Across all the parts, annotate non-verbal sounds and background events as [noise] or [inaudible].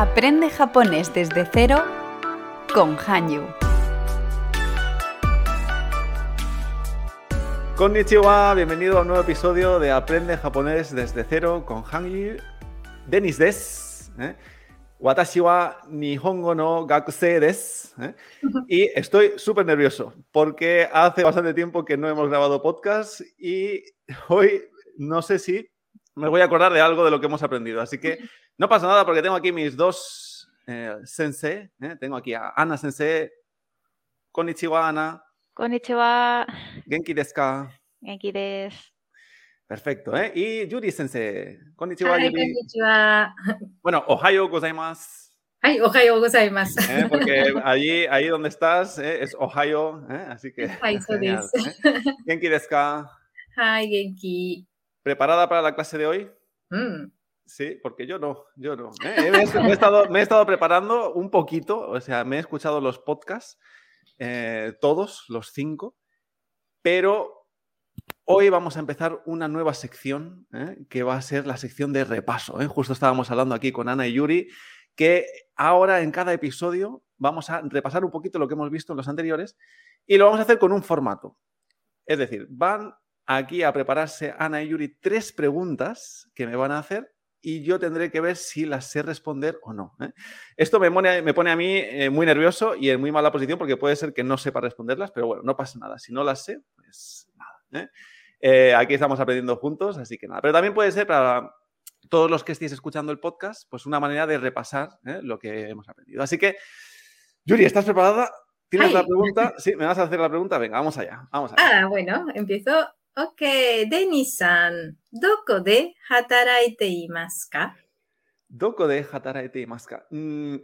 Aprende japonés desde cero con Hanyu. Konnichiwa, bienvenido a un nuevo episodio de Aprende japonés desde cero con Hanyu. Denis des. ¿eh? Watashi wa Nihongo no gakusei desu. ¿eh? Y estoy súper nervioso porque hace bastante tiempo que no hemos grabado podcast y hoy no sé si me voy a acordar de algo de lo que hemos aprendido. Así que [laughs] no pasa nada porque tengo aquí mis dos eh, sensei. Eh, tengo aquí a Ana sensei. Konnichiwa, Ana. Konnichiwa. Genki desu ka. Genki desu. Perfecto, ¿eh? Y Yuri sensei. Konnichiwa, Hi, Yuri. Konnichiwa. [laughs] Bueno, ohayo gozaimasu. Ay, Ohio gozaimasu. ¿Eh? Porque [laughs] allí, ahí donde estás ¿eh? es Ohio, ¿eh? así que. Hi, so eh. Genki desu ka. Hi, Genki. ¿Preparada para la clase de hoy? うん。Sí, porque yo no, yo no. ¿eh? Me, he, me he estado, me he estado preparando un poquito, o sea, me he escuchado los podcasts, eh, todos, los cinco, pero hoy vamos a empezar una nueva sección, ¿eh? que va a ser la sección de repaso. ¿eh? Justo estábamos hablando aquí con Ana y Yuri, que ahora en cada episodio vamos a repasar un poquito lo que hemos visto en los anteriores y lo vamos a hacer con un formato. Es decir, van aquí a prepararse Ana y Yuri tres preguntas que me van a hacer y yo tendré que ver si las sé responder o no. ¿eh? Esto me pone, me pone a mí eh, muy nervioso y en muy mala posición porque puede ser que no sepa responderlas, pero bueno, no pasa nada. Si no las sé, pues nada. ¿eh? Aquí estamos aprendiendo juntos, así que nada. Pero también puede ser para todos los que estéis escuchando el podcast, pues una manera de repasar lo que hemos aprendido. Así que, Yuri, ¿estás preparada? ¿Tienes Ay. la pregunta? Sí, ¿me vas a hacer la pregunta? Venga, vamos allá. Vamos allá. Ah, bueno, empiezo. OK。デニさん、どこで働いていますかどこで働いていますかうん、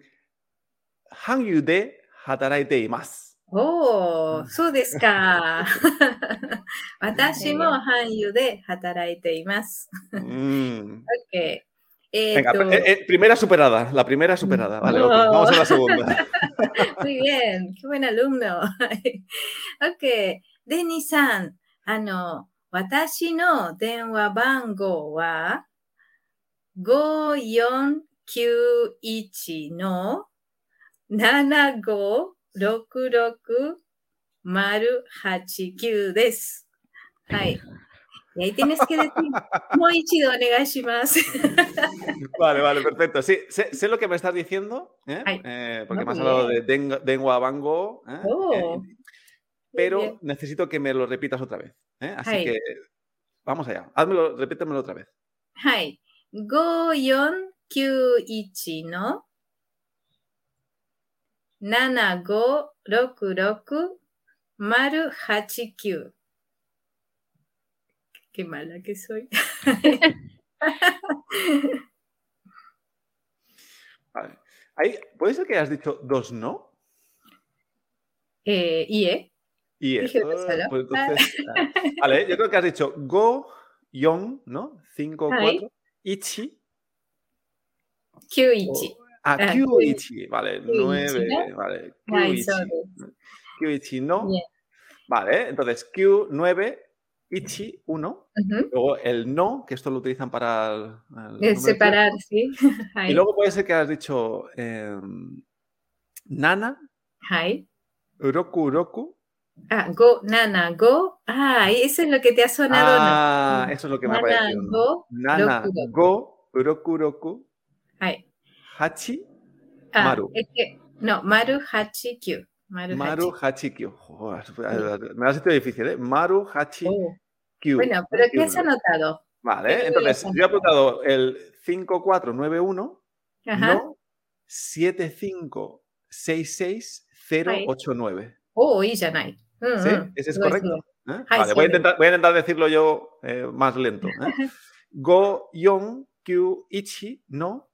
韓流で働いています。おお、そうですか。私も韓流で働いています。うん。OK。Eh, Venga, tú... eh, eh, primera superada, la primera superada. Vale, oh. okay. vamos a la segunda. Muy bien, qué buen alumno. ok, Denis-san, あの、私の電話番号は5491の7566-089です。はい。Y ahí [laughs] tienes que decir, もう一度お願いします。 [laughs] Vale, vale, perfecto. Sí, sé, sé lo que me estás diciendo, ¿eh? Ay, Eh, porque muy me has hablado de bien. Deng- Dengua Bango, ¿eh? Oh, Eh, pero necesito que me lo repitas otra vez. ¿eh? Así que vamos allá. Házmelo, repítemelo otra vez. Hai. Go491 no 7566089. Qué mala que soy. [laughs] vale. ¿Puede ser que hayas dicho dos no? Eh, ¿Y eh? Y eso, pues entonces, ah, vale, yo creo que has dicho go, yon, ¿no? 5, 4, ichi. Kyu ichi. Ah, kyu ichi, vale, 9, vale, kyu ichi. Kyu ichi no. Vale, entonces Q, 9, Ichi, 1. Uh -huh. Luego el no, que esto lo utilizan para... El, el el separar, sí. [laughs] Y luego puede ser que has dicho eh, Nana, Hi. Uroku, Uroku, Ah, go, nana, go. Ah, eso es lo que te ha sonado. Ah, no. eso es lo que me ha Nana, parecido. go, Nana, roku, roku. go, uroku, はい。hachi, Ah, Maru. es que, no, Maru Hachi Q. Maru, maru, Hachi. hachi, kyu. Joder, me has hecho difícil, ¿eh? Maru, hachi, Oh, kyu. Bueno, pero ¿qué Kyu. has anotado? Vale, ¿Qué entonces yo he apuntado el 5491, Ajá. no 7566089. Oh, y ya no hay. ¿Sí? ¿Ese es correcto? ¿Eh? Ay, Vale, voy a, sí. intentar, voy a intentar decirlo yo eh, más lento. ¿eh? [laughs] Go, yon, kyu, ichi, no,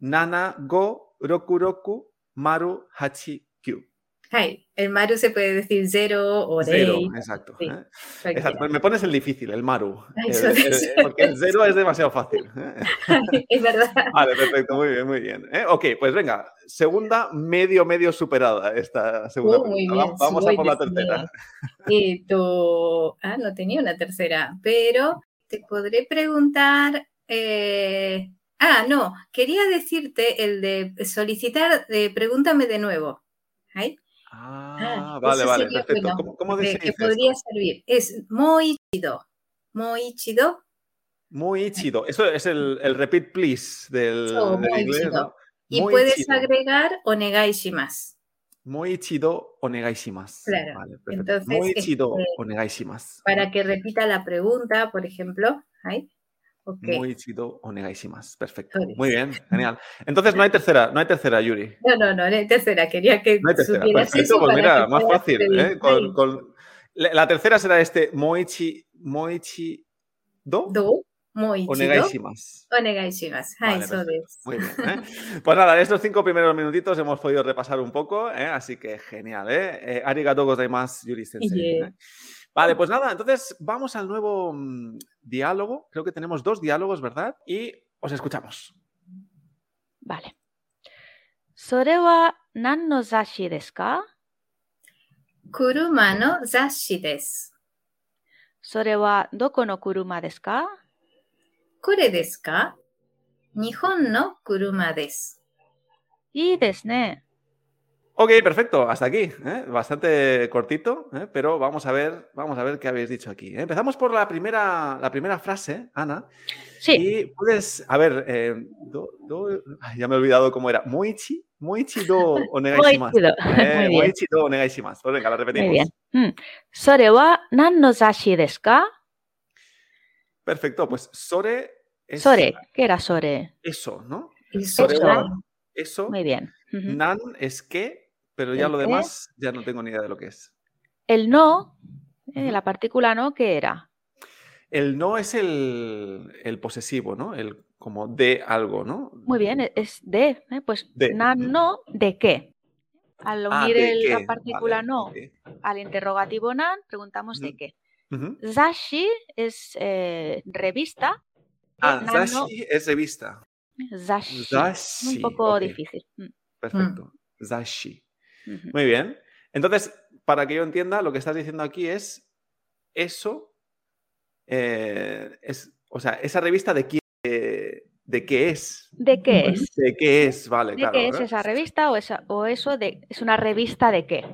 nana, go, roku, roku, maru, hachi, kyu. Hay. El Maru se puede decir cero o Cero, exacto. sí, ¿eh? Exacto, Me pones el difícil, el maru. El- el- el- porque el cero es demasiado fácil. ¿eh? [laughs] es verdad. Vale, perfecto, muy bien, muy bien. ¿eh? Ok, pues venga, segunda medio, medio superada esta segunda. Oh, muy bien, Va- Vamos a por la tercera. Tu... Ah, no tenía una tercera, pero te podré preguntar, eh, Ah, no, quería decirte el de solicitar, de pregúntame de nuevo. ¿Ay? Ah, Ah, vale, vale, perfecto. bueno, ¿Cómo, cómo se que podría esto? servir. Es moichido. Moichido. Muy chido. Eso es el, el repeat please del, So, del muy inglés, chido. ¿no? Y Muy puedes chido. agregar onegai shimasu. Muy chido onegaishimasu. Claro. Vale. Entonces, Muy chido este, onegaishimasu. Para que repita la pregunta, por ejemplo. ¿Ay? Ok. Muy chido onegaishimasu. Perfecto. Muy bien. [laughs] genial. Entonces no hay tercera, no hay tercera, Yuri. No, no, no, la tercera. Quería que No hay tercera. Perfecto, pues mira, más fácil. ¿eh? Con- Ay, con- La tercera será este Moichi, Moichi Do do, Vale, perfecto. desu. Muy bien. ¿eh? [laughs] Pues nada, estos cinco primeros minutitos hemos podido repasar un poco, ¿eh? así que genial. ¿eh? Eh, arigato gozaimasu, Yuri Sensei. Yeah. ¿eh? Vale, pues nada, entonces vamos al nuevo mm, diálogo. Creo que tenemos dos diálogos, ¿verdad? Y os escuchamos. vale。それは何の雑誌ですか Kuruma no zashi desu. それはどこの車ですか Kore desu ka? Nihon no kuruma desu. いいですね。 Ok, perfecto, hasta aquí. ¿eh? Bastante cortito, ¿eh? pero vamos a ver, vamos a ver qué habéis dicho aquí. ¿eh? Empezamos por la primera, la primera frase, Ana. Sí. Y puedes, a ver, ya me he olvidado cómo era. Moichi, moichi do onegaishimasu. moichi do [laughs] onegaishimasu. Pues venga, la repetimos. Muy bien. Mm. Sore wa nan no zashi desu ka? Perfecto, pues sore es, Sore, ¿qué era sore? Eso, ¿no? Eso. Wa, eso. Muy bien. Nan es que pero ya ¿El lo qué? demás ya no tengo ni idea de lo que es. El no, eh, la partícula no, ¿qué era? El no es el, el posesivo, ¿no? El como de algo, ¿no? Muy bien, e- es de. ¿eh? Pues De. nan no, ¿de qué? Al Ah, unir ¿de el- qué? la partícula Vale, no al interrogativo nan, preguntamos de qué. Ujú. Zashi es eh, revista. Ah, nan no, Zashi es revista. zashi. Zashi. Un poco difícil. Mm, Perfecto. Muy bien. Entonces, para que yo entienda, lo que estás diciendo aquí es eso, eh, es, o sea, esa revista de quién, eh, de qué es. ¿De qué es? De qué es, vale, ¿De claro. qué es esa revista o, esa, o eso de, es una revista de qué?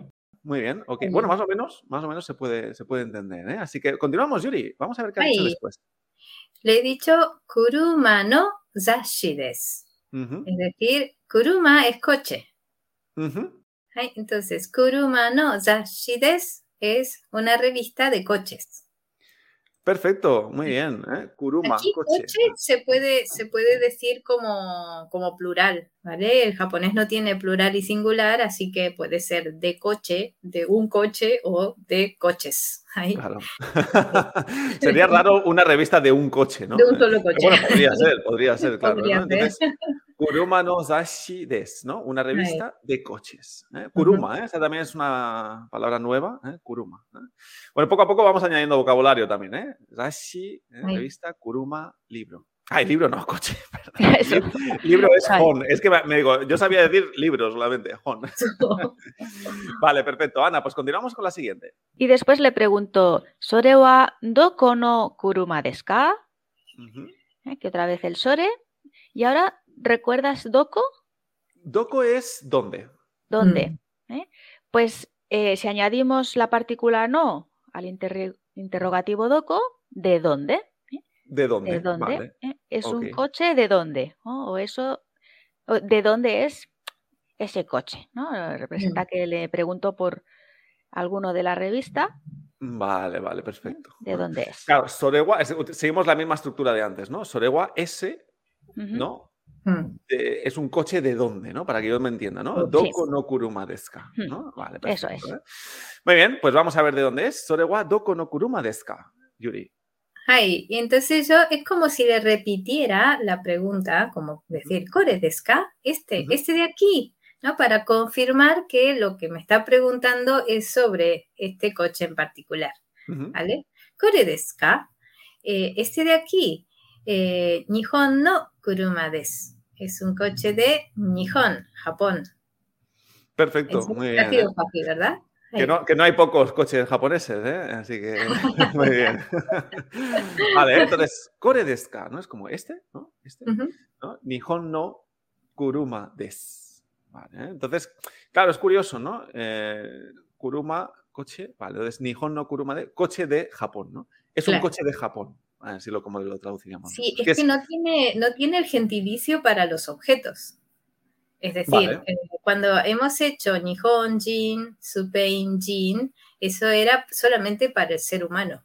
Muy bien, ok. Muy Bueno, bien. más o menos, más o menos se puede, se puede entender, ¿eh? Así que continuamos, Yuri. Vamos a ver qué ha dicho después. Le he dicho kuruma no zashi desu. Ujú, Es decir, kuruma es coche. Ay, Entonces, kuruma no zashi desu es una revista de coches. Perfecto, muy bien. ¿eh? Kuruma, Aquí coche. coche se puede, se puede decir como, como plural, ¿vale? El japonés no tiene plural y singular, así que puede ser de coche, de un coche o de coches. Ahí, Claro. [laughs] Sería raro una revista de un coche, ¿no? de un solo coche. Bueno, podría ser, podría ser, claro. Podría ¿no? ser. Kuruma no Zashi des, ¿no? Una revista de coches. ¿eh? Kuruma, ¿eh? Esa también es una palabra nueva, ¿eh? Kuruma. ¿eh? Bueno, poco a poco vamos añadiendo vocabulario también, ¿eh? Zashi, ¿eh? Revista, Kuruma, libro. Ay, libro no, coche. [laughs] perdón. [laughs] Eso. Lib- libro es hon. Es que me digo, yo sabía decir libro solamente, hon. [laughs] Vale, perfecto. Ana, pues continuamos con la siguiente. Y después le pregunto, ¿Sore wa doko no kuruma desu ka? Eh, Que otra vez el sore. Y ahora, ¿recuerdas doko? Doko es dónde. ¿Dónde? ¿Eh? Pues eh, si añadimos la partícula no al interrogativo doko, ¿de dónde? ¿De dónde? ¿De dónde? Vale. ¿Eh? ¿Es un coche de dónde? ¿no? O eso, ¿de dónde es ese coche? ¿no? Representa que le pregunto por alguno de la revista, Vale, vale, perfecto. ¿de dónde es? Claro, Sorewa, es- seguimos la misma estructura de antes, ¿no? Sorewa S. ¿no? Mm. Eh, es un coche de dónde, ¿no? Para que yo me entienda, ¿no? Sí. Doko no kuruma desu ka, Hmm, ¿no? Vale, eso perfecto, es. ¿eh? Muy bien, pues vamos a ver de dónde es. Sorewa doko no kuruma desu ka, Yuri. Ay, y entonces yo es como si le repitiera la pregunta, como decir, ¿Kore desu ka? Este, este de aquí, ¿no? Para confirmar que lo que me está preguntando es sobre este coche en particular, Ujú. ¿vale? ¿Kore desu ka? Eh, este de aquí, eh, Nihon no kuruma desu. Es un coche de Nihon, Japón. Perfecto, muy bien. sido ¿eh? fácil, ¿verdad? Que no, que no hay pocos coches japoneses, ¿eh? Así que [laughs] muy bien. vale, entonces, kore desu ka, ¿no? Es como este, ¿no? Este. ¿no? Nihon no kuruma des. Vale, ¿eh? entonces, claro, es curioso, ¿no? Eh, kuruma, coche, vale, entonces Nihon no kuruma de, coche de Japón, ¿no? Es un coche de Japón, así lo como lo traduciríamos. Sí, es que no tiene, no tiene el gentilicio para los objetos. Es decir, Vale. eh, cuando hemos hecho Nihon Jin, Supein Jin, eso era solamente para el ser humano.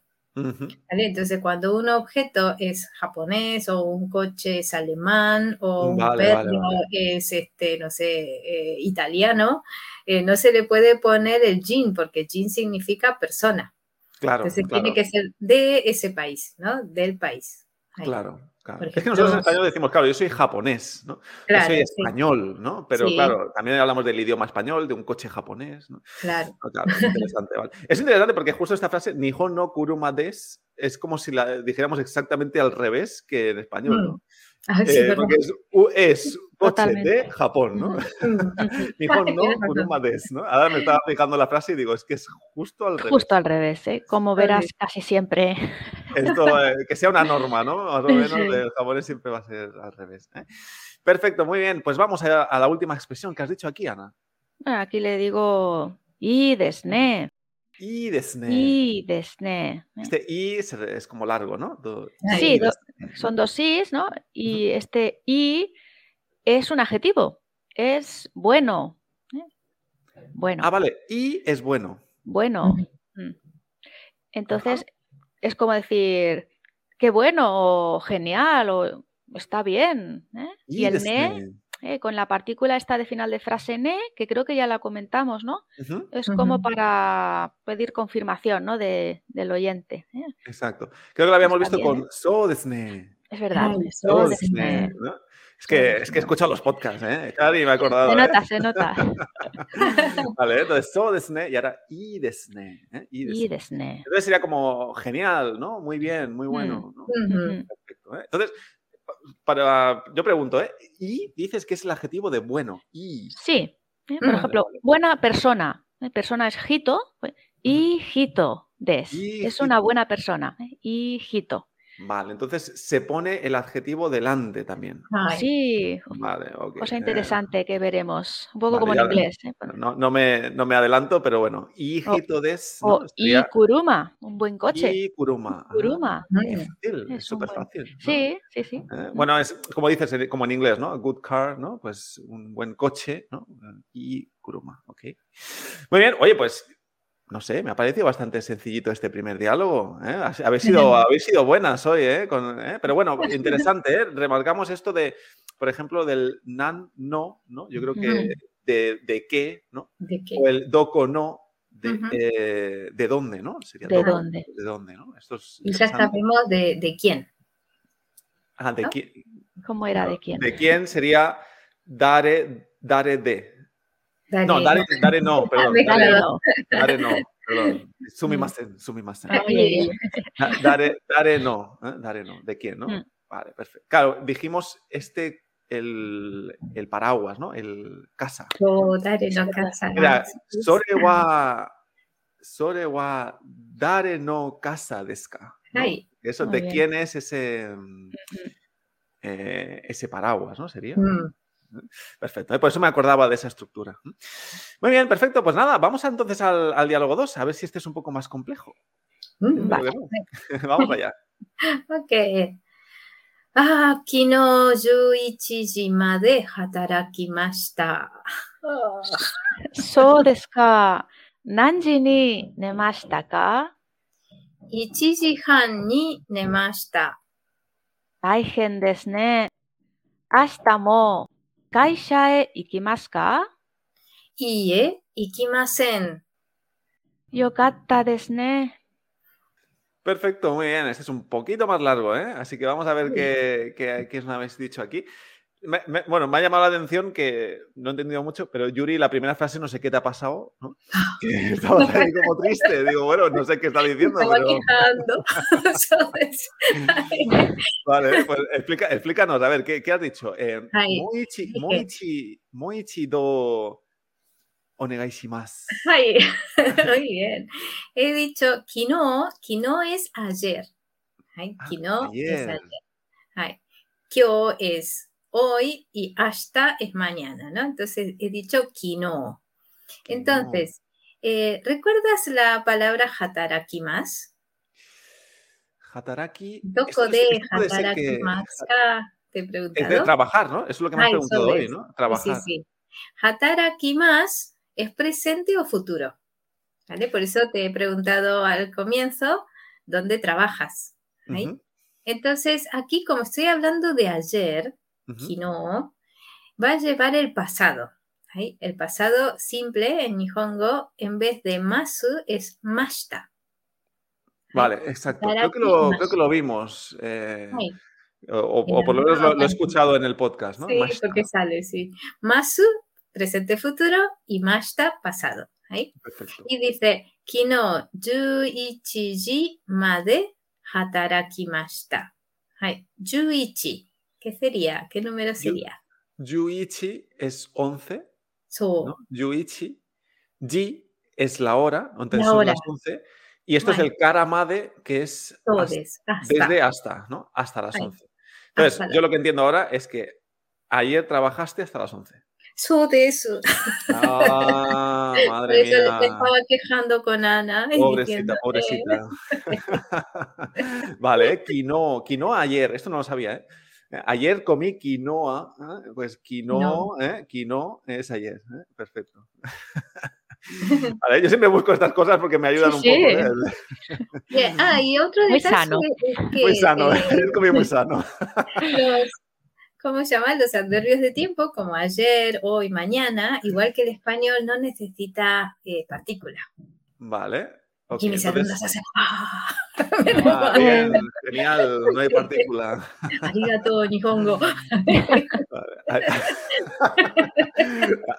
Entonces, cuando un objeto es japonés o un coche es alemán o un perro vale. es, este, no sé, eh, italiano, eh, no se le puede poner el jin porque jin significa persona. Claro, Entonces, claro, tiene que ser de ese país, ¿no? Del país. Ahí. claro, claro. Es que nosotros en español decimos, claro, yo soy japonés, ¿no? Claro, yo soy sí, español, ¿no? Pero Sí. claro, también hablamos del idioma español, de un coche japonés, ¿no? claro. Ah, Claro, es interesante, vale. Es interesante porque justo esta frase, Nihon no kuruma des, es como si la dijéramos exactamente al revés que en español, ¿no? Ah, sí, Eh, porque es coche de. Japón, ¿no? Nihon [laughs] no des, ¿no? Ahora me estaba fijando la frase y digo, es que es justo al revés. Justo al revés, ¿eh? Como verás casi siempre. Esto, eh, que sea una norma, ¿no? Más o menos, el japonés siempre va a ser al revés. ¿eh? Perfecto, muy bien. Pues vamos a, a la última expresión que has dicho aquí, Ana. Bueno, aquí le digo y desne, Y desne. y desne. Este i es, como largo, ¿no? Do-. Sí, i do- son dos is, ¿no? Y este y es un adjetivo, es bueno. ¿eh? Bueno, Ah, vale. Y es bueno. bueno. Mm. Entonces, es como decir, qué bueno, o genial, o está bien. ¿eh? Y el ne, eh, con la partícula esta de final de frase ne, que creo que ya la comentamos, ¿no? Es como para pedir confirmación, ¿no? De, del oyente. ¿eh? Exacto. Creo que lo habíamos Está visto bien, con so desne. Es verdad. Ay, so So desne. desne, ¿no? Es que, es que he escuchado los podcasts, ¿eh? Y me he acordado. Se ¿eh? nota, se nota. [laughs] Vale, entonces so desne y ahora i desne. ¿eh? I Y desne. desne. Entonces sería como genial, ¿no? Muy bien, muy bueno. ¿no? Ujú. Ujú. Perfecto. ¿eh? Entonces, para, yo pregunto, ¿eh? Y dices que es el adjetivo de bueno. Y. Sí. ¿eh? Por Mm. ejemplo, buena persona. ¿eh? Persona es hito. pues, Hijito des. Es Hijito. una buena persona. ¿eh? Hijito. Vale, entonces se pone el adjetivo delante también. Ay, Sí. Vale, ok. Cosa eh, interesante que veremos. Un poco vale, como en inglés. ¿eh? No, no me, no me adelanto, pero bueno. Hijito des. ¿no? O Sería Ikuruma. Un buen coche. y kuruma. Ah, Kuruma. qué Mm. fácil, es Es súper buen- fácil. ¿no? Sí, sí, sí. Eh, Bueno, es como dices, como en inglés, ¿no? A good car, ¿no? Pues un buen coche, ¿no? Y kuruma, ¿ok? Muy bien, oye, pues no sé, me ha parecido bastante sencillito este primer diálogo. ¿eh? Ha- Habéis, sido, [laughs] habéis sido buenas hoy, ¿eh? Con- ¿eh? Pero bueno, [laughs] interesante, ¿eh? Remarcamos esto de, por ejemplo, del nan, no, ¿no? Yo creo que de, de qué, ¿no? ¿De qué? O el doko, no, de, eh, de dónde, ¿no? Sería ¿De dónde? ¿De dónde, no? Esto es Y ya sabemos de, de quién. Ah, de ¿no? quién. ¿Cómo era de quién? ¿De quién sería dare, dare de? Dale. No, dare, dare [laughs] no, perdón. Dale, Dare, Dale, no. dare no, perdón. Sumimasen, sumimasen. Ah, Dare, dare no, ¿eh? dare no. ¿De quién, no? Mm. Vale, perfecto. Claro, dijimos este, el, el paraguas, ¿no? El casa. yo daré no casa. Era, sore wa, sore wa dare no casa desu ka? ¿no? Eso, Muy ¿de bien. quién es ese, mm, eh, ese paraguas, no? Sería. Mm. Perfecto, ¿eh? por eso me acordaba de esa estructura. Muy bien, perfecto. Pues nada, vamos entonces al, al diálogo 2, a ver si este es un poco más complejo. Mm, Creo [laughs] que no. vamos allá. [laughs] Ok. Ah, 昨日11時まで働きました。そうですか。何時に寝ましたか1時半に寝ました。大変ですね。明日も ¿Kaisha e ikimasu ka? Iie, ikimasen. Yokatta desu ne. Perfecto, muy bien. Este es un poquito más largo, ¿eh? Así que vamos a ver qué, qué, qué, nos habéis dicho aquí. Me- me- bueno, me ha llamado la atención que no he entendido mucho, pero Yuri, la primera frase no sé qué te ha pasado, ¿no? [laughs] Que estabas ahí como triste. Digo, bueno, no sé qué está diciendo, Estaba pero [laughs] [laughs] vale, pues explica, explícanos, a ver, ¿qué, qué has dicho? Eh, Moichi, Moichi, Moichi do onegaishimasu. Ay, muy bien. He dicho kino, kino es ayer. Ay, Ah, kino es ayer. ayer. Ay, kyo es hoy y hasta es mañana, ¿no? Entonces he dicho kino. Entonces, eh, ¿recuerdas la palabra? Hataraki. Doko esto es- de que-? Te he Es de trabajar, ¿no? Eso es lo que me has Ah, preguntado hoy. ¿no? Sí, Trabajar. Sí, sí. Hatarakimasu es presente o futuro. ¿Vale? Por eso te he preguntado al comienzo dónde trabajas. Entonces, aquí, como estoy hablando de ayer, ujú. Kino, va a llevar el pasado. ¿ahí? El pasado simple en Nihongo, en vez de masu, es mashita. Vale, exacto. Creo que lo, creo que lo vimos. eh, Ahí. o, o- En o por lo menos lo, lo he alguna escuchado en el podcast, ¿no? Sí, Mashita. porque sale, sí. Masu, presente futuro, y mashita, pasado. ¿ahí? Perfecto. Y dice, Kino 11時まで働きました。はい。11. ¿Qué sería? ¿Qué número sería? Yu, yuichi es 11. So. ¿no? Yuichi. Ji es la hora, entonces la son las 11. Y esto vale. es el karamade, que es hasta, hasta. desde hasta, ¿no? Hasta las Ay. 11. Entonces, hasta yo lo que entiendo ahora es que ayer trabajaste hasta las 11. So de eso. Ah, [laughs] madre Por eso mía. Me estaba quejando con Ana. Pobrecita, pobrecita. [laughs] [laughs] vale, eh, quinoa, quinoa ayer, esto no lo sabía, ¿eh? Ayer comí quinoa, ¿eh? pues quinoa, ¿eh? quinoa es ayer, ¿eh? perfecto. [laughs] Vale, yo siempre busco estas cosas porque me ayudan Sí, un sí. poco. ¿eh? [laughs] Ah, y otro Muy detalle sano. es que [laughs] Muy sano, eh, ayer comí muy sano. los, ¿cómo se llama? Los adverbios de tiempo, como ayer, hoy, mañana, igual que el español, no necesita eh, partícula. Vale. Y mis entonces- alumnos hacen ¡Ah! [laughs] Ah, bien, genial, no hay partícula. Arigato, Nihongo.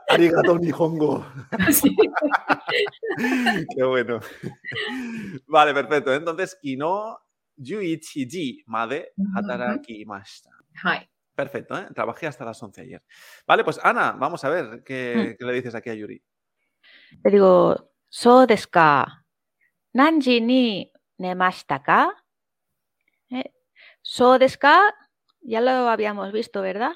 Arigato Nihongo. Sí. [laughs] Qué bueno. Vale, perfecto. Entonces, kino yuichi ji made hataraki mashita. Hai. Perfecto, ¿eh? Trabajé hasta las 11 ayer. Vale, pues Ana, vamos a ver qué, qué le dices aquí a Yuri. Te digo, so desu ka? Nanji ni nemashita ka? Eh, So desu ka? Ya lo habíamos visto, ¿verdad?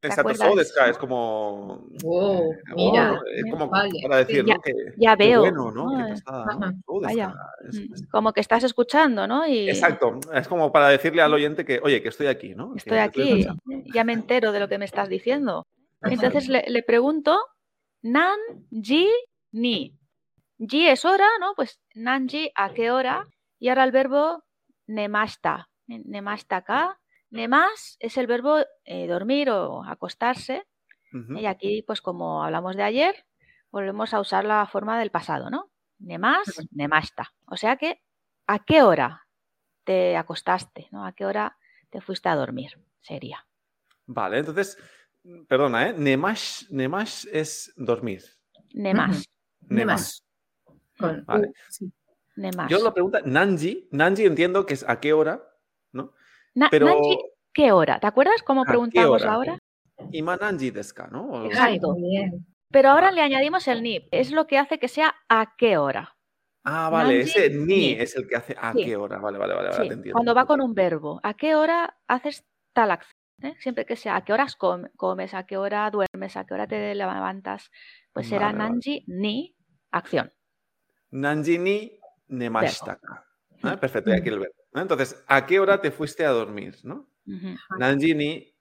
Exacto, so desu ka es como. Wow, eh, mira. oh, es como Vale, para decir, ya- ¿no? Que, ya qué veo, bueno, ¿no? Qué ¿no? pasada, ¿no? Ajá, So desu vaya. ka, es- Mm, es- Como que estás escuchando, ¿no? Y Exacto, es como para decirle al oyente que, oye, que estoy aquí, ¿no? Estoy aquí, ya me entero de lo que me estás diciendo. Entonces le, le pregunto, nan, ji, ni. Ji es hora, ¿no? Pues nanji, ¿a qué hora? Y ahora el verbo nemashita. Ne- Nemashita ka. Nemas es el verbo eh, dormir o acostarse. Y aquí, pues como hablamos de ayer, volvemos a usar la forma del pasado, ¿no? Nemas, nemashita. O sea que, ¿a qué hora te acostaste? ¿no? ¿A qué hora te fuiste a dormir? Sería. Vale, entonces, perdona, ¿eh? Nemash, nemash es dormir. Nemas. Nemas. Con Vale. U, sí. Nemas. Yo lo pregunto, Nanji, Nanji entiendo que es a qué hora, ¿no? Na- Pero, Nanji, ¿qué hora? ¿Te acuerdas cómo ¿A qué preguntamos hora? ahora? Ima Nanji desu ka, ¿no? Exacto. bien. Pero ahora le añadimos el ni. Es lo que hace que sea a qué hora. Ah, vale, Nanji, ese ni ni. es el que hace a Sí. qué hora. Vale, vale, vale, Sí, te entiendo. cuando va con un verbo. ¿A qué hora haces tal acción? ¿eh? Siempre que sea a qué horas com- comes, a qué hora duermes, a qué hora te levantas, pues será Vale, vale. nanji ni acción. Nanjini nemashitaka. ¿Eh? Perfecto, aquí el verbo. Entonces, ¿a qué hora te fuiste a dormir? ¿no? Nanjini.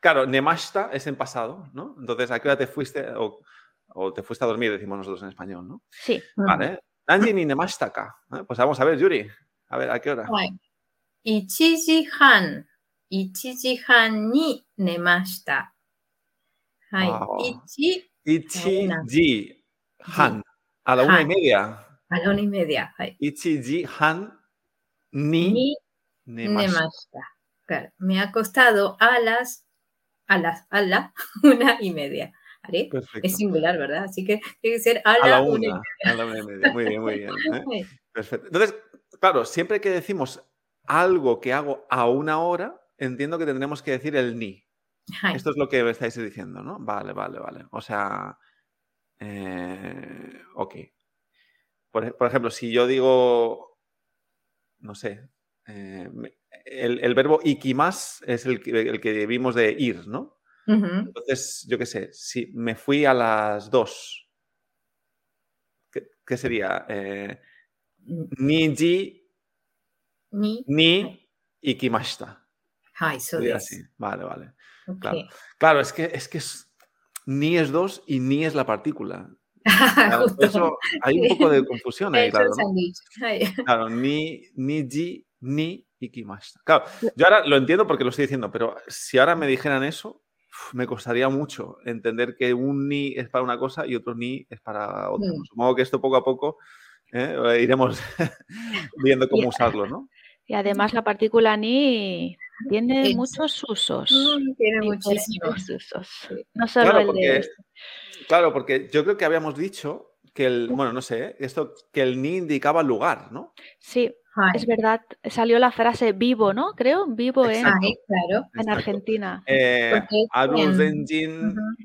Claro, nemashita es en pasado, ¿no? Entonces, ¿a qué hora te fuiste o, te fuiste a dormir? Decimos nosotros en español, ¿no? Sí. Vale. Nanjini nemashitaka. ¿Eh? Pues vamos a ver, Yuri. A ver, ¿a qué hora? Ichijihan. Ichijihan ni nemashita. Ichi. Ichiji. Han. A la una y media. A la una y media. Ichiji han ni, ni nemashita. nemashita. Claro, me ha costado a las, a las, a la [laughs] una y media. Es singular, ¿verdad? Así que tiene que ser a la, una. a la una y media. Muy bien, muy bien. ¿eh? [laughs] Perfecto. Entonces, claro, siempre que decimos algo que hago a una hora, entiendo que tendremos que decir el ni. Esto es lo que estáis diciendo, ¿no? Vale, vale, vale. O sea, eh, ok. Por, ejemplo, si yo digo, no sé, eh, el, el, verbo ikimas es el, el, que vimos de ir, ¿no? Entonces, yo qué sé, si me fui a las dos, ¿qué, sería? Eh, niji, ni, ni ikimashita. Ay, so Así. Vale, vale. Claro. claro, es que es, que es ni es dos y ni es la partícula. [laughs] Eso, hay un poco de confusión ahí, claro. Claro, ni, ni ji, ni ikimashita. Claro, yo ahora lo entiendo porque lo estoy diciendo, pero si ahora me dijeran eso, me costaría mucho entender que un ni es para una cosa y otro ni es para otra. Sí. Supongo que esto poco a poco ¿eh? iremos [laughs] viendo cómo usarlo, ¿no? Y además la partícula ni tiene muchos usos. Tiene muchísimos usos. No solo claro, el de... Claro, porque yo creo que habíamos dicho que el, bueno, no sé, esto, que el ni indicaba lugar, ¿no? Sí, es verdad. Salió la frase vivo, ¿no? Creo, vivo en, en Argentina. Eh, Album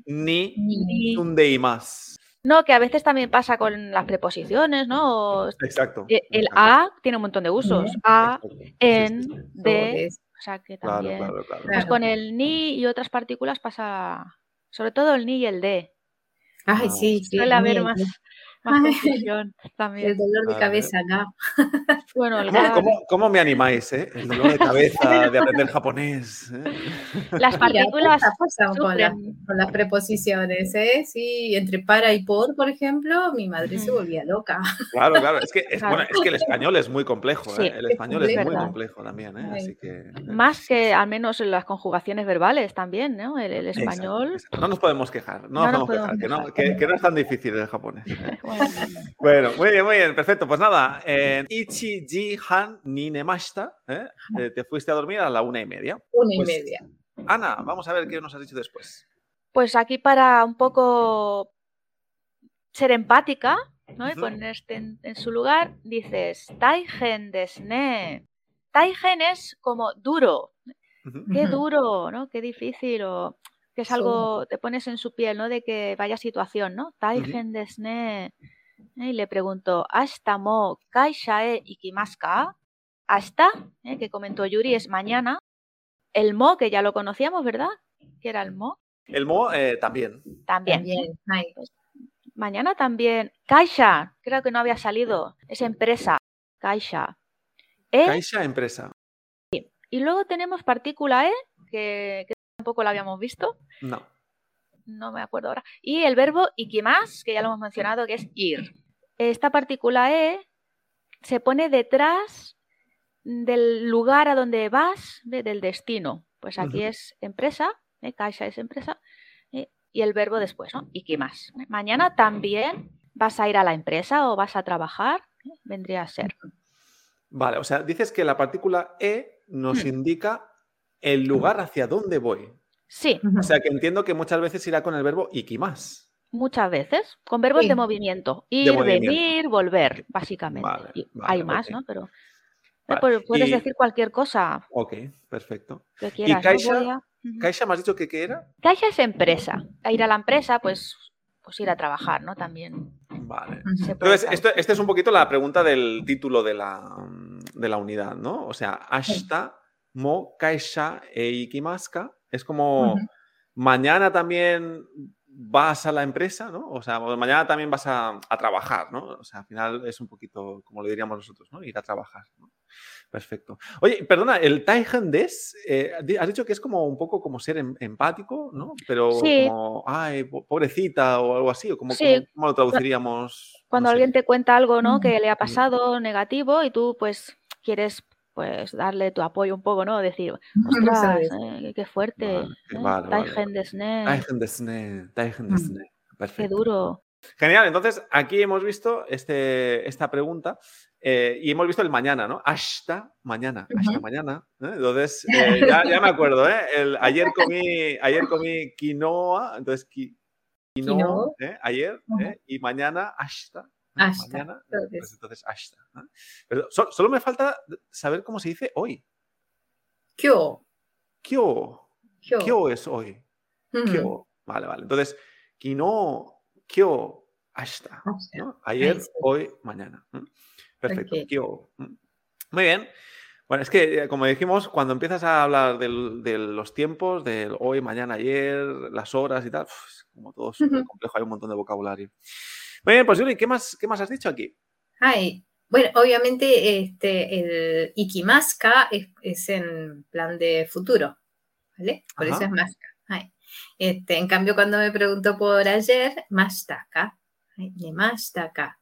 ni, ni. Y más. No, que a veces también pasa con las preposiciones, ¿no? Exacto. E, el a tiene un montón de usos. A, en, de, o sea que también. claro, claro. Pues con el ni y otras partículas pasa, sobre todo el ni y el de. はい、sí, sí. Suele haber ni- más, más El dolor de cabeza. Bueno, el ¿Cómo, ga- cómo- cómo me animáis, eh? El dolor de cabeza [laughs] de aprender japonés. ¿eh? las partículas con, las, sufren. con las preposiciones, ¿eh? Sí, entre para y por, por ejemplo, mi madre se volvía loca. Claro, claro. Es que, es, Claro. bueno, es que el español es muy complejo. Sí, ¿eh? El español es, es muy complejo también. ¿eh? Así que. Más que al menos en las conjugaciones verbales también, ¿no? El, español. exacto. No nos podemos quejar. No, No nos podemos quejar. Que no, que- que no es tan difícil el japonés. ¿eh? [laughs] bueno, [laughs] Bueno, muy bien, muy bien, perfecto. Pues nada, en Ichi Ji Han ni nemashita, ¿eh? Eh, te fuiste a dormir a la una y media. Una y Pues, media. Ana, vamos a ver qué nos has dicho después. Pues aquí para un poco ser empática, ¿no? Y ponerte en, en su lugar, dices, Taigen desne. Taigen es como duro, qué duro, ¿no? Qué difícil, o que es Sí. algo, te pones en su piel, ¿no? De que vaya situación, ¿no? Taigen desne. Y le pregunto, ¿hasta mo kaisha e ikimasu ka? ¿Hasta? ¿eh? Que comentó Yuri, es mañana. El mo, que ya lo conocíamos, ¿verdad? Que era el mo. El mo eh, también. También. También. Ay, Mañana también. Caixa, creo que no había salido. Es empresa. Caixa. E, Caixa empresa. y luego tenemos partícula E, que, que tampoco la habíamos visto. No. No me acuerdo ahora. Y el verbo ikimas, que ya lo hemos mencionado, que es ir. Esta partícula E se pone detrás del lugar a donde vas, de- del destino. Pues aquí es empresa, ¿eh? Caixa es empresa, ¿eh? y el verbo después, ¿no? Ikimas. Mañana también vas a ir a la empresa o vas a trabajar, ¿eh? vendría a ser. Vale, o sea, dices que la partícula E nos Hmm. indica el lugar hacia dónde voy. Sí, O sea, que entiendo que muchas veces irá con el verbo ikimas. muchas veces, con verbos Sí. de movimiento. Ir, movimiento. venir, volver, básicamente. Vale, Y vale, hay más. ¿no? Pero eh, Vale. puedes Y- decir cualquier cosa Ok, perfecto. que quieras. ¿no? Caixa? Voy a- Ujú. ¿Caixa me has dicho que qué era? Caixa es empresa. A ir a la empresa, pues, pues ir a trabajar, ¿no? También Vale. Entonces, esto, esta es un poquito la pregunta del título de la, de la unidad, ¿no? O sea, hasta mo kaisha e ikimaska es como mañana también vas a la empresa, ¿no? O sea, mañana también vas a, a trabajar, ¿no? O sea, al final es un poquito como lo diríamos nosotros, ¿no? Ir a trabajar, ¿no? Perfecto. Oye, perdona, el Des, eh, di- has dicho que es como un poco como ser em- empático, ¿no? Pero Sí. como, ay, po- pobrecita o algo así, o como, Sí. como- ¿cómo lo traduciríamos? Cuando No sé. alguien te cuenta algo, ¿no? Que le ha pasado negativo y tú, pues, quieres pues darle tu apoyo un poco, ¿no? Decir, ostras, eh, qué fuerte. Vale, ¿eh? vale, vale, Taigen vale. desne, Taigen Desne, Taigen Mm. Desne. qué Perfecto. duro. Genial, entonces aquí hemos visto este, esta pregunta eh, y hemos visto el mañana, ¿no? Hasta mañana, hasta Ujú. mañana. ¿eh? Entonces, eh, ya, ya me acuerdo, ¿eh? El, ayer, comí, ayer comí quinoa, entonces qui- quinoa, Quinoa. ¿eh? ayer, Ujú. ¿eh? y mañana hasta. Hasta, Mañana, entonces. pues entonces hasta. Pero so- solo me falta saber cómo se dice hoy. Kyo. Kyo. Kyo. Kyo es hoy. Kyo. Vale, vale. Entonces, kino, kyo, hasta. Hasta. ¿no? Ayer, sí. hoy, mañana. Perfecto. Ok. Kyo. ¿Mm? Muy bien. Bueno, es que, eh, como dijimos, cuando empiezas a hablar del- de los tiempos, del hoy, mañana, ayer, las horas y tal, uf, es como todo súper complejo, hay un montón de vocabulario. Muy bien, pues Yuri, ¿qué más, qué más has dicho aquí? Ay, bueno, obviamente este, el ikimaska es, es en plan de futuro, ¿vale? Por eso es maska. Ay. Este, en cambio, cuando me preguntó por ayer, ay, nemastaka.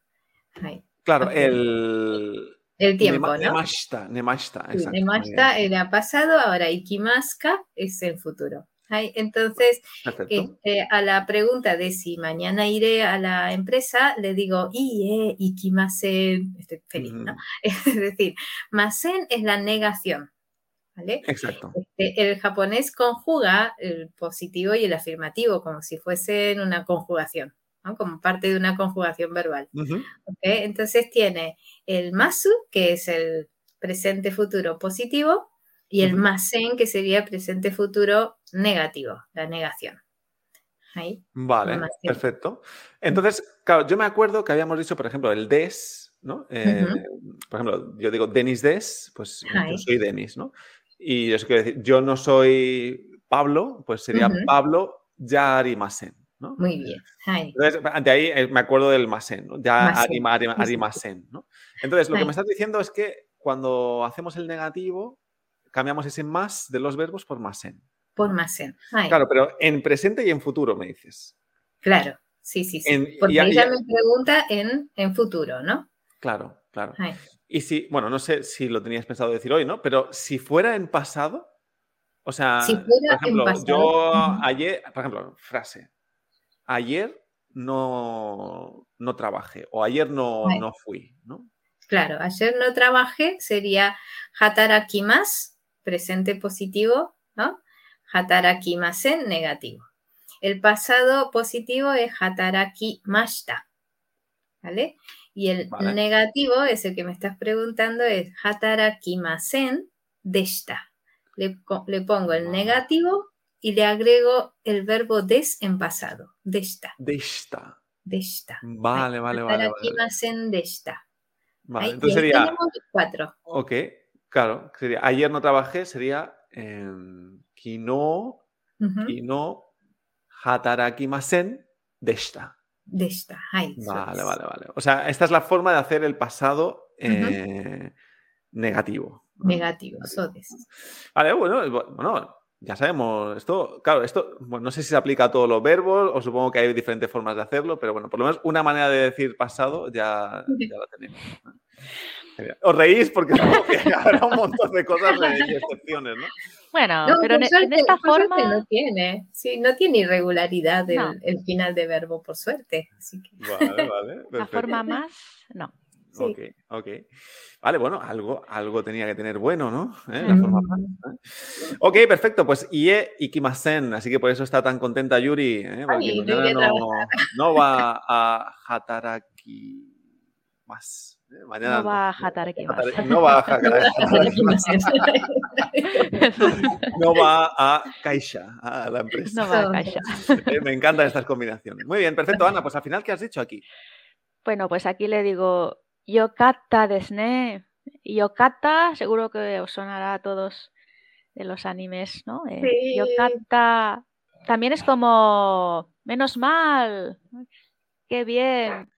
Ay, Claro, el... El tiempo, Nema- ¿no? Nemashta, nemashta, Sí, exacto. bien, era pasado, ahora ikimaska es el futuro. Entonces, este, a la pregunta de si mañana iré a la empresa, le digo, ie, ikimasen, estoy feliz, ¿no? [laughs] Es decir, masen es la negación, ¿vale? Exacto. Este, el japonés conjuga el positivo y el afirmativo como si fuesen una conjugación, ¿no? Como parte de una conjugación verbal. Entonces tiene el masu, que es el presente futuro positivo, y el Ujú. masen, que sería presente futuro negativo, la negación. Ahí. Vale, Más perfecto. Entonces, claro, yo me acuerdo que habíamos dicho, por ejemplo, el des, ¿no? Eh, Por ejemplo, yo digo Denis des, pues yo soy Denis, ¿no? Y eso decir, yo no soy Pablo, pues sería Ujú. Pablo Yarimasen, ¿no? Muy bien. Entonces, de ahí eh, me acuerdo del masen, ¿no? Ya Masen, arima, arima- arimasen, ¿no? Entonces, lo que me estás diciendo es que cuando hacemos el negativo, cambiamos ese más de los verbos por masen. Por masen. Ahí. Claro, pero en presente y en futuro, me dices. Claro. Sí, sí, sí. En- Porque ella me pregunta en, en futuro, ¿no? Claro, claro. Y si, bueno, no sé si lo tenías pensado decir hoy, ¿no? Pero si fuera en pasado, o sea, Si fuera por en ejemplo, pasado, yo ayer, por ejemplo, frase, ayer no, no trabajé o ayer no, no fui, ¿no? Claro, ayer no trabajé, sería hatarakimas, presente positivo, ¿no? Hatarakimasen, negativo. El pasado positivo es hatarakimashita, ¿vale? Y el Vale. negativo, es el que me estás preguntando, es hatarakimasen deshita. Le, le pongo el Vale. negativo y le agrego el verbo des en pasado, deshita, Deshta. deshita. Vale, vale, vale. Vale, deshita. Vale, Ahí- y entonces sería, tenemos cuatro. ok, claro, sería, ayer no trabajé, sería eh, kino, Ujú. kino, hatarakimasen, deshta. de esta. Ay, Vale, es. vale, vale. O sea, esta es la forma de hacer el pasado eh, negativo. ¿no? Negativo, eso es. Vale, bueno, bu- bueno, ya sabemos esto. Claro, esto bueno, no sé si se aplica a todos los verbos o supongo que hay diferentes formas de hacerlo, pero bueno, por lo menos una manera de decir pasado ya, ya la tenemos. Os reís porque [laughs] habrá un montón de cosas de- y excepciones, ¿no? Bueno, No, pero por en, en suerte- esta forma. no tiene. Sí, no tiene irregularidad el, No. el final de verbo, por suerte. Así que, Vale, vale. La perfecto. forma más, no. sí. Ok, ok. Vale, bueno, algo, algo tenía que tener bueno, ¿no? ¿Eh? La forma Mm. Ok, perfecto. Pues IE Ikimasen, así que por eso está tan contenta Yuri, ¿eh? porque Ay, no, no va a Hataraki más. Mañana [laughs] [laughs] No va a más. Hatare- No va a más. No va a Kaisha, a la empresa. No va a caixa. Eh, Me encantan estas combinaciones. Muy bien, perfecto, Ana. Pues al final, ¿qué has dicho aquí? Bueno, pues aquí le digo Yokata desne. Yokata, seguro que os sonará a todos de los animes, ¿no? Eh, Sí. Yokata también es como menos mal. Qué bien.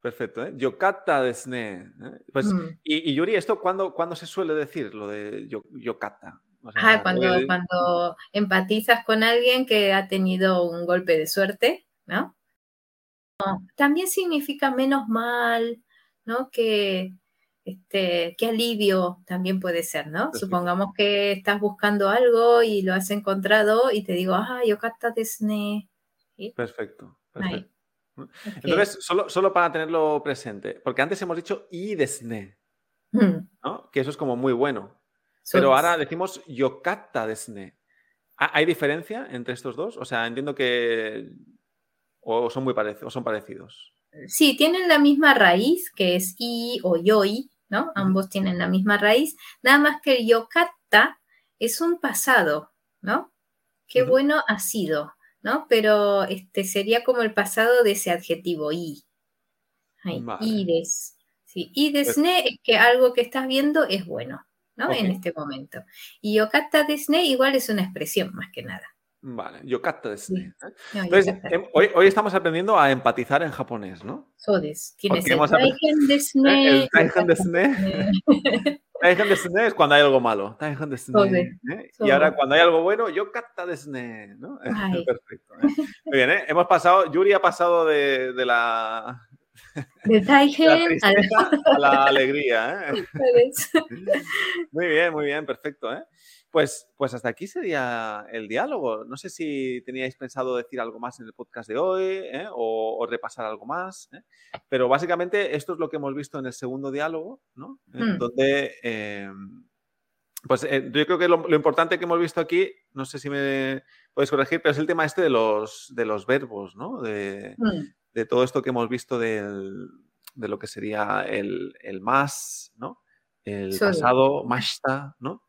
Perfecto, ¿eh? Yokata desne. ¿eh? Pues, Mm. y, y Yuri, ¿esto cuándo, cuándo se suele decir, lo de yo- yokata? O sea, Ah, cuando, cuando empatizas con alguien que ha tenido un golpe de suerte, ¿no? No, También significa menos mal, ¿no? Que, este, qué alivio también puede ser, ¿no? Perfecto. Supongamos que estás buscando algo y lo has encontrado y te digo, ah, yokata desne. Perfecto, Ahí. Ok. [laughs] Entonces, solo, solo para tenerlo presente, porque antes hemos dicho i desne, Mm, ¿no? Que eso es como muy bueno. so Pero ahora decimos yokata desne. ¿Ha- ¿Hay diferencia entre estos dos? O sea, entiendo que o son muy parecidos, o son parecidos. Sí, tienen la misma raíz, que es i o yoi, ¿no? Ambos tienen la misma raíz, nada más que el yokata es un pasado, ¿no? qué bueno ha sido, ¿no? Pero este sería como el pasado de ese adjetivo i. Ay, Vale. i des. Sí, i desne es que algo que estás viendo es bueno, ¿no? En este momento. Y yokata desne igual es una expresión más que nada. Vale, yokata ne, ¿eh? No, Entonces, em, hoy, hoy estamos aprendiendo a empatizar en japonés, ¿no? So des. Tienes el taigen El desu. Taigen desu ne es cuando hay algo malo. Taigen desu ¿eh? Y ahora cuando hay algo bueno, yokata desu ¿no? [laughs] Ay. Perfecto. ¿eh? Muy bien, ¿eh? Hemos pasado, Yuri ha pasado de, de la, De [laughs] la taigen a la alegría, ¿eh? [laughs] Muy bien, muy bien, perfecto. ¿eh? Pues, pues hasta aquí sería el diálogo. No sé si teníais pensado decir algo más en el podcast de hoy ¿eh? o, o repasar algo más, ¿eh? pero básicamente esto es lo que hemos visto en el segundo diálogo, ¿no? Mm. donde, eh, pues yo creo que lo, lo importante que hemos visto aquí, no sé si me podéis corregir, pero es el tema este de los, de los verbos, ¿no? De, Mm. de todo esto que hemos visto del- de lo que sería el, el más, ¿no? El pasado, mashta, ¿no?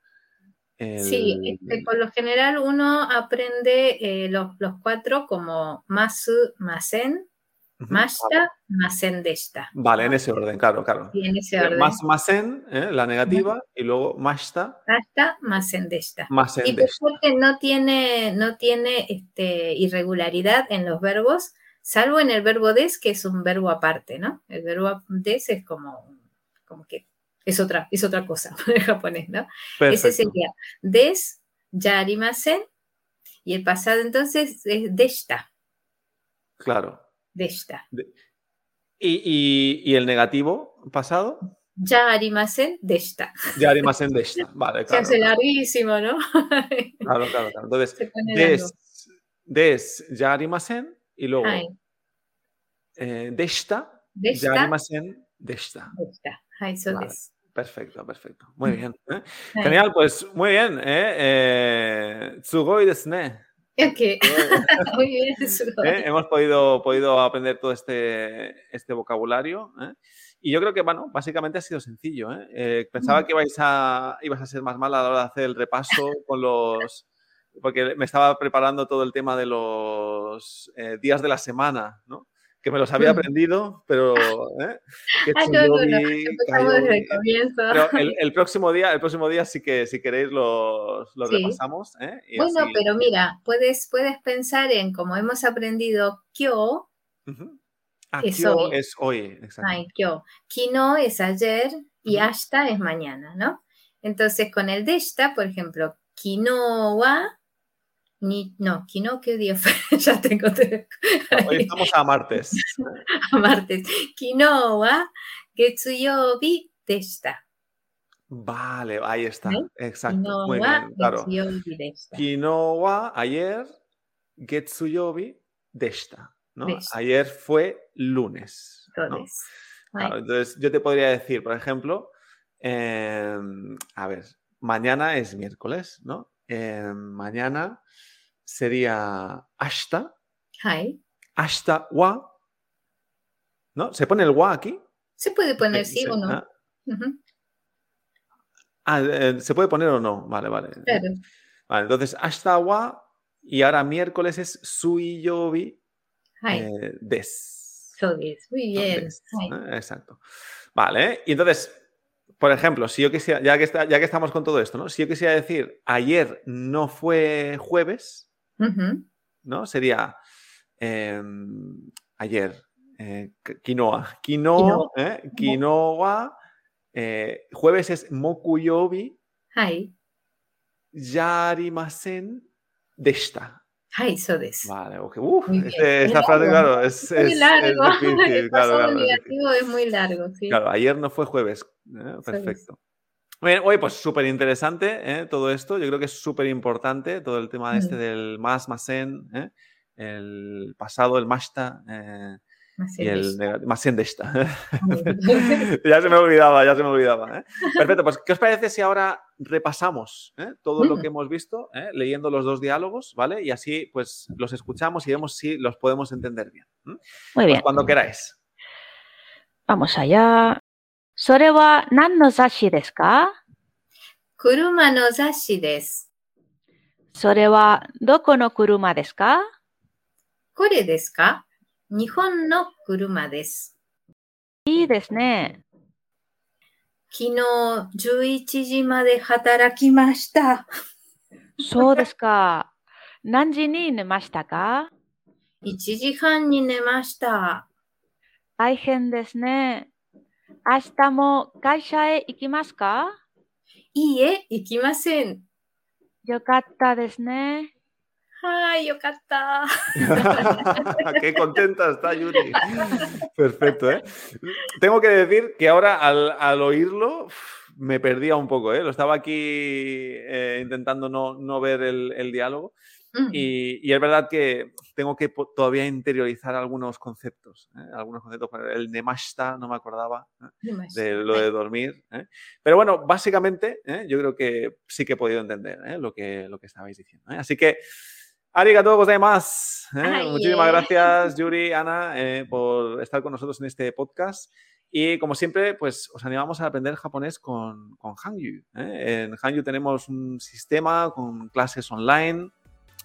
El- Sí, este, por lo general uno aprende eh, los, los cuatro como masu, masen, Ujú. mashta, masen deshta. Vale, en ese orden, claro, claro. Y en ese Eh, orden. Más masen, ¿eh? la negativa, y luego mashta, Mashta, masen deshta. masen Y después que no tiene, no tiene este, irregularidad en los verbos, salvo en el verbo des, que es un verbo aparte, ¿no? El verbo des es como, como que es otra, es otra cosa [laughs] en japonés, ¿no? Ese sería des, yarimasen, y el pasado entonces es deshta, Claro. deshta. Y, y- y el negativo pasado, Yarimasen, deshta. yarimasen deshta. [laughs] Vale, Se claro. hace larguísimo, ¿no? [laughs] Claro, claro, claro. Entonces, Se des, des, yarimasen, y luego eh, yarimasen deshta. Ay, eso Vale. Perfecto, perfecto. Muy bien. ¿eh? [laughs] Genial, pues muy bien. ¿eh? Eh, tsugoi desu ne. Ok. Muy bien. [laughs] [laughs] ¿eh? Hemos podido, podido aprender todo este, este vocabulario. ¿eh? Y yo creo que, bueno, básicamente ha sido sencillo. ¿eh? Eh, pensaba Mm. que ibais a, ibas a ser más mal a la hora de hacer el repaso con los... Porque me estaba preparando todo el tema de los eh, días de la semana, ¿no? Que me los había [laughs] aprendido, pero... ¿eh? Que Ah, no, no, no. tsuyobi, Empezamos desde el comienzo. pero el, [laughs] el próximo día, el próximo día sí que si queréis los, los Sí. repasamos. ¿eh? Y Bueno, así- pero mira, puedes, puedes pensar en como hemos aprendido kyo, Ujú. Ah, es kyo hoy. es hoy, exacto. ay, kyo, kino es ayer y Ujú. hasta es mañana, ¿no? Entonces con el deshta, por ejemplo, kino wa, ni, no, kino, ¿qué día fue? [laughs] ya tengo te- Hoy estamos a martes. [laughs] a martes. Kino wa, getsuyobi deshta. Vale, ahí está. ¿Eh? Exacto. Kino Muy wa, bien, claro. getsuyobi ayer, Getsuyobi, deshta. ¿no? Ayer fue lunes. ¿no? Entonces, ay, Claro, entonces yo te podría decir, por ejemplo, em, a ver, mañana es miércoles, ¿no? Em, mañana sería ashta, ay. ashta wa, ¿no? ¿Se pone el wa aquí? Se puede poner Sí, sí o no. ah. Ah, eh, ¿se puede poner o no? Vale, vale. Claro. Vale, entonces ashta wa y ahora miércoles es suiyobi eh, des. so des. Muy bien. Des, ¿eh? Exacto. Vale, y entonces, por ejemplo, si yo quisiera, ya que, está, ya que estamos con todo esto, ¿no? Si yo quisiera decir ayer no fue jueves, ujú, ¿no? Sería em, ayer, eh, qu- quinoa. Quinoa, ¿eh? Quinoa, eh, jueves es mokuyobi, Ay, yarimasen deshta. ay, so des. Vale, ok. Uf, este- Es esta frase, largo. claro, es, Muy es- es largo. difícil, [laughs] claro, claro, es muy largo, sí. Claro, ayer no fue jueves. ¿eh? Perfecto. Muy bien, oye, pues súper interesante ¿eh? todo esto. Yo creo que es súper importante todo el tema este Mm. del más, más en, ¿eh? el pasado, el mashta eh, y el más en de esta. Ya se me olvidaba, ya se me olvidaba. ¿eh? Perfecto, pues ¿qué os parece si ahora repasamos ¿eh? todo lo Mm. que hemos visto, ¿eh? leyendo los dos diálogos, ¿vale? Y así pues los escuchamos y vemos si los podemos entender bien. Muy Pues bien, cuando queráis. vamos allá. それは何の雑誌ですか？Kuruma no zashi des. それはどこの車ですか？これですか？日本の車です。いいですね。昨日11時まで働きました。そうですか。何時に寝ましたか？1時半に寝ました。大変ですね。明日も会社へ行きますかいいえ、行きません。よかったですね。はい、よかった。 [laughs] Qué contenta está Yuri. Perfecto, ¿eh? Tengo que decir que ahora al, al oírlo uf, me perdía un poco, ¿eh? Lo estaba aquí eh, intentando no, no ver el, el diálogo Mm. y, y es verdad que tengo que todavía interiorizar algunos conceptos, ¿eh? Algunos conceptos, el nemashta no me acordaba ¿eh? de lo de dormir. ¿eh? Pero bueno, básicamente ¿eh? yo creo que sí que he podido entender ¿eh? lo, que, lo que estabais diciendo. ¿eh? Así que, arigatou gozaimasu. Ay, Muchísimas gracias, Yuri, Ana, por estar con nosotros en este podcast. Y como siempre, pues os animamos a aprender japonés con, con Hangyu. En Hangyu tenemos un sistema con clases online,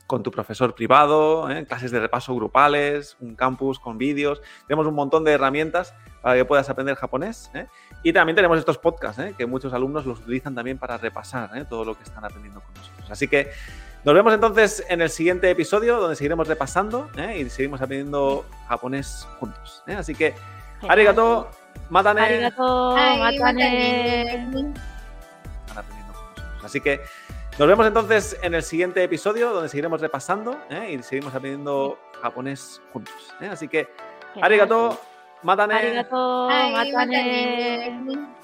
con tu profesor privado, ¿eh? clases de repaso grupales, un campus con vídeos. Tenemos un montón de herramientas para que puedas aprender japonés. ¿eh? Y también tenemos estos podcasts, ¿eh? que muchos alumnos los utilizan también para repasar ¿eh? todo lo que están aprendiendo con nosotros. Así que nos vemos entonces en el siguiente episodio, donde seguiremos repasando ¿eh? y seguimos aprendiendo japonés juntos. ¿eh? Así que, arigato, matane. Arigato, matane. están aprendiendo con nosotros. Así que nos vemos entonces en el siguiente episodio, donde seguiremos repasando ¿eh? y seguimos aprendiendo japonés juntos. ¿eh? Así que, arigato, matane. Arigato, matane.